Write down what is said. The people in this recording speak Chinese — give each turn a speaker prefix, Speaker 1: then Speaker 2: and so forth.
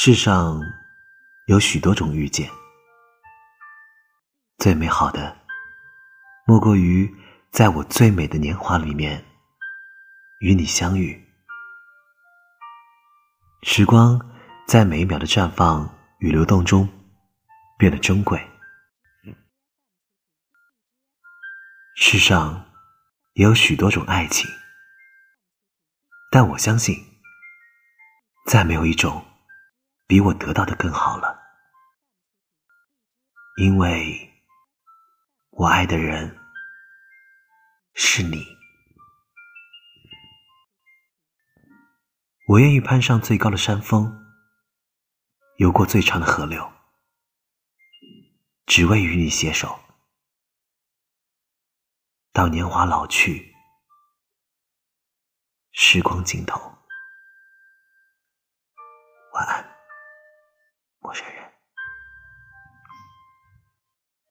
Speaker 1: 世上有许多种遇见，最美好的莫过于在我最美的年华里面与你相遇。时光在每一秒的绽放与流动中变得珍贵。世上也有许多种爱情，但我相信，再没有一种。比我得到的更好了，因为我爱的人是你。我愿意攀上最高的山峰，游过最长的河流，只为与你携手，到年华老去，时光尽头。陌生人。